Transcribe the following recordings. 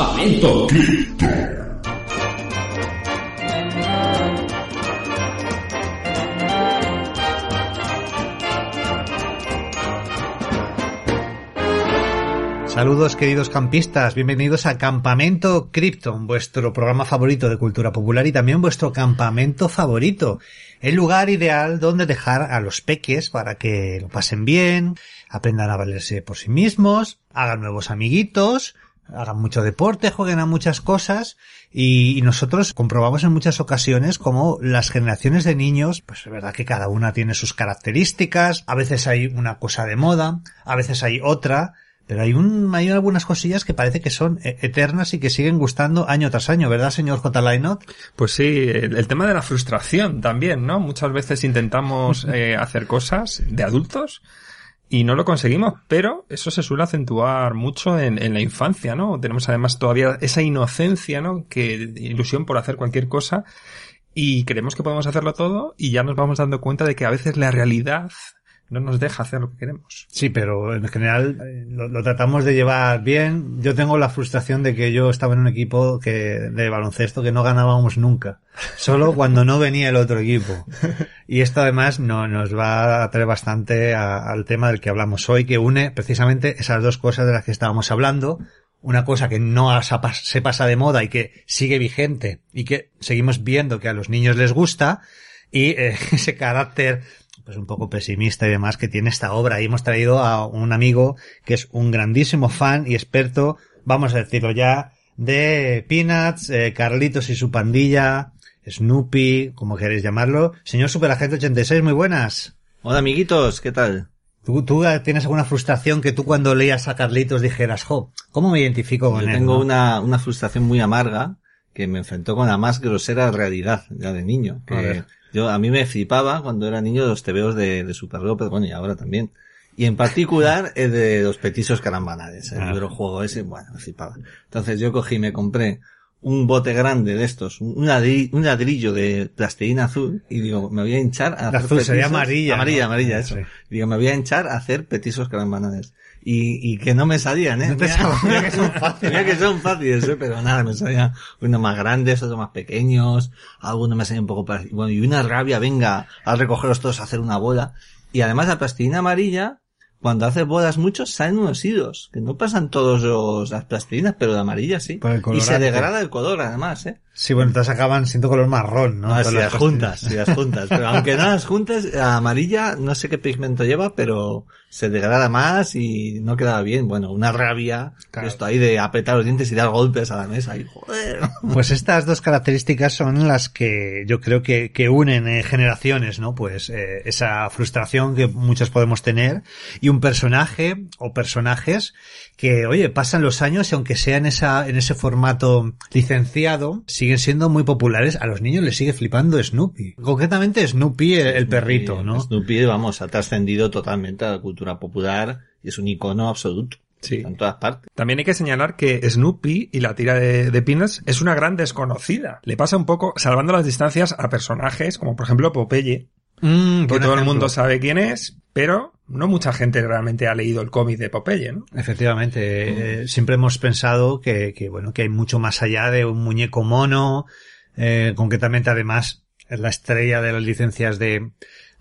Campamento. Saludos queridos campistas, bienvenidos a Campamento Krypton, vuestro programa favorito de cultura popular y también vuestro campamento favorito, el lugar ideal donde dejar a los peques para que lo pasen bien, aprendan a valerse por sí mismos, hagan nuevos amiguitos, hagan mucho deporte, jueguen a muchas cosas y, y, nosotros comprobamos en muchas ocasiones como las generaciones de niños, pues es verdad que cada una tiene sus características, a veces hay una cosa de moda, a veces hay otra, pero hay un, hay algunas cosillas que parece que son eternas y que siguen gustando año tras año, ¿verdad, señor J. Lainot? Pues sí, el, el, tema de la frustración también, ¿no? Muchas veces intentamos eh, hacer cosas de adultos y no lo conseguimos, pero eso se suele acentuar mucho en, en, la infancia, ¿no? Tenemos además todavía esa inocencia, ¿no? Que ilusión por hacer cualquier cosa y creemos que podemos hacerlo todo y ya nos vamos dando cuenta de que a veces la realidad no nos deja hacer lo que queremos. Sí, pero en general lo, tratamos de llevar bien. Yo tengo la frustración de que yo estaba en un equipo que de baloncesto que no ganábamos nunca, solo cuando no venía el otro equipo. Y esto además no, nos va a traer bastante al tema del que hablamos hoy, que une precisamente esas dos cosas de las que estábamos hablando. Una cosa que no se pasa de moda y que sigue vigente y que seguimos viendo que a los niños les gusta y eh, ese carácter pues un poco pesimista y demás que tiene esta obra. Y hemos traído a un amigo que es un grandísimo fan y experto, vamos a decirlo ya, de Peanuts, eh, Carlitos y su pandilla, Snoopy, como queréis llamarlo. Señor Superagente 86, muy buenas. Hola amiguitos, ¿qué tal? ¿Tú, ¿Tú, tienes alguna frustración que tú cuando leías a Carlitos dijeras, jo, ¿cómo me identifico con Yo él? Tengo ¿no? una, una frustración muy amarga que me enfrentó con la más grosera realidad ya de niño. Que. Yo, a mí me flipaba cuando era niño los tebeos de, de Super López, bueno, y ahora también. Y en particular el de los petisos carambanades, el Ah. videojuego ese, bueno, me flipaba. Entonces yo cogí y me compré un bote grande de estos, un ladrillo, un ladrillo de plastilina azul, y digo, me voy a hinchar a La hacer azul sería petisos- amarilla, Amarilla, ¿no? amarilla, eso. Sí. Digo, me voy a hinchar a hacer petisos carambanades. Y, y que no me salían, ¿eh? No Mira- que son fáciles. Mira que son fáciles, ¿eh? Pero nada, me salían unos más grandes, otros más pequeños, algunos me salían un poco para... Bueno, y una rabia, venga, a recogerlos todos a hacer una bola. Y además la plastilina amarilla, cuando haces bolas muchos, salen unos hilos, que no pasan todos los, las plastilinas, pero de amarilla sí. Por el y se degrada el color además, ¿eh? Sí, bueno, entonces acaban siendo color marrón, ¿no? Todas si las juntas, si las juntas. Pero aunque no las juntas, la amarilla, no sé qué pigmento lleva, pero se degrada más y no quedaba bien. Bueno, una rabia, Claro. esto ahí de apretar los dientes y dar golpes a la mesa y joder. Pues estas dos características son las que yo creo que, que unen eh, generaciones, ¿no? Pues eh, esa frustración que muchos podemos tener y un personaje o personajes que, oye, pasan los años y aunque sea en esa, en ese formato licenciado, siguen siendo muy populares. A los niños les sigue flipando Snoopy. Concretamente Snoopy, el, el perrito, ¿no? Snoopy, vamos, ha trascendido totalmente a la cultura popular y es un icono absoluto. Sí. En todas partes. También hay que señalar que Snoopy y la tira de, de Peanuts es una gran desconocida. Le pasa un poco, salvando las distancias, a personajes como por ejemplo Popeye, Mm, que todo el mundo sabe quién es, pero no mucha gente realmente ha leído el cómic de Popeye, ¿no? Efectivamente, eh, siempre hemos pensado que, que, bueno, que hay mucho más allá de un muñeco mono, eh, concretamente además es la estrella de las licencias de,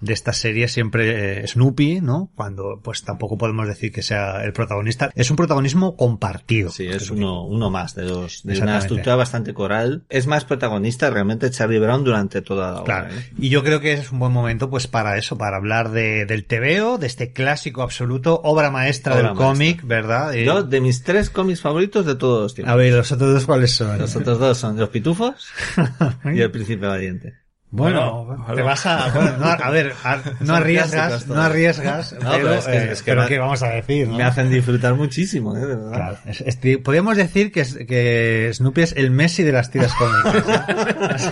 de esta serie siempre eh, Snoopy, ¿no? Cuando pues tampoco podemos decir que sea el protagonista. Es un protagonismo compartido. Sí, es uno, uno más de los, de una estructura bastante coral. Es más protagonista realmente Charlie Brown durante toda la obra. Claro. ¿eh? Y yo creo que es un buen momento pues para eso, para hablar de, del TVO, de este clásico absoluto, obra maestra Obra del cómic, ¿verdad? Eh, Yo, de mis tres cómics favoritos de todos los tiempos. a ver, los otros dos cuáles son. Los otros dos son Los Pitufos y El Príncipe Valiente. Bueno, Bueno, te vas a, bueno, no, a ver, a- no arriesgas, no arriesgas, No, pero, es que- eh, es que pero me- ¿qué vamos a decir? ¿no? Me hacen disfrutar muchísimo, ¿eh? De verdad. Claro, es- es- podríamos decir que, es- que Snoopy es el Messi de las tiras cómicas.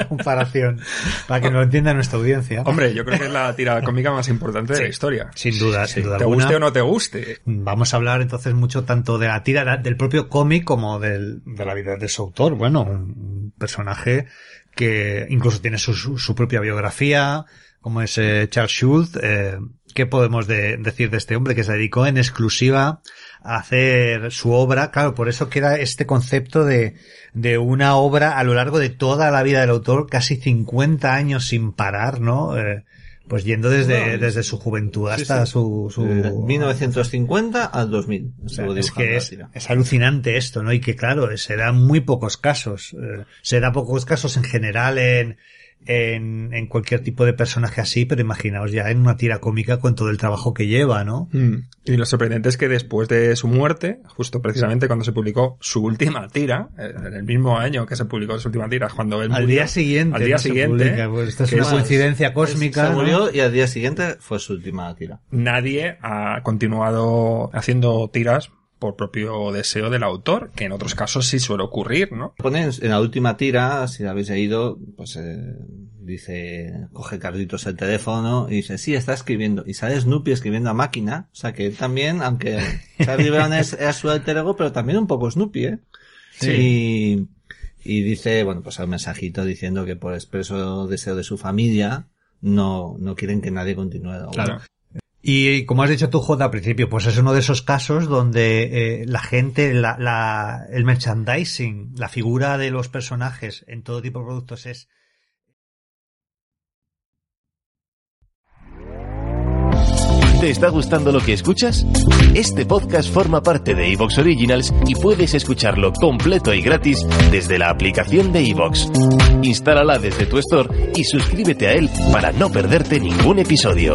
comparación, para que lo entienda nuestra audiencia. Hombre, yo creo que es la tira cómica más importante de la historia. Sin duda, sin duda Te alguna. guste o no te guste. Vamos a hablar entonces mucho tanto de la tira del propio cómic como del, de la vida de su autor. Bueno, un personaje que incluso tiene su, su, propia biografía, como es eh, Charles Schultz. Eh, ¿Qué podemos de- decir de este hombre que se dedicó en exclusiva a hacer su obra? Claro, por eso queda este concepto de, de una obra a lo largo de toda la vida del autor, casi 50 años sin parar, ¿no? Eh, pues yendo desde, No, desde su juventud sí, hasta sí. su, su... Eh, 1950 al 2000. O sea, es que es, es alucinante esto, ¿no? Y que claro, se dan muy pocos casos. Eh, se da pocos casos en general en, en, en cualquier tipo de personaje así, pero imaginaos ya en una tira cómica con todo el trabajo que lleva, ¿no? Mm. Y lo sorprendente es que después de su muerte, justo precisamente cuando se publicó su última tira, eh, en el mismo año que se publicó su última tira, cuando él Al murió, día siguiente. al día siguiente, publica, pues esto es una es- coincidencia cósmica. Se ¿no? murió y al día siguiente fue su última tira. nadie ha continuado haciendo tiras por propio deseo del autor, que en otros casos sí suele ocurrir, ¿no? Ponen en la última tira, si la habéis leído, pues eh, dice, coge Carlitos el teléfono y dice, sí, está escribiendo. Y sale Snoopy escribiendo a máquina. O sea que él también, aunque Charlie Brown es, es su alter ego, pero también un poco Snoopy, ¿eh? Y, y dice, bueno, pues un mensajito diciendo que por expreso deseo de su familia, no, no quieren que nadie continúe. Claro. Y como has dicho tú, J, al principio, pues es uno de esos casos donde eh, la gente, la, la, el merchandising, la figura de los personajes en todo tipo de productos es ¿Te está gustando lo que escuchas? Este podcast forma parte de Evox Originals y puedes escucharlo completo y gratis desde la aplicación de Evox. Instálala desde tu store y suscríbete a él para no perderte ningún episodio.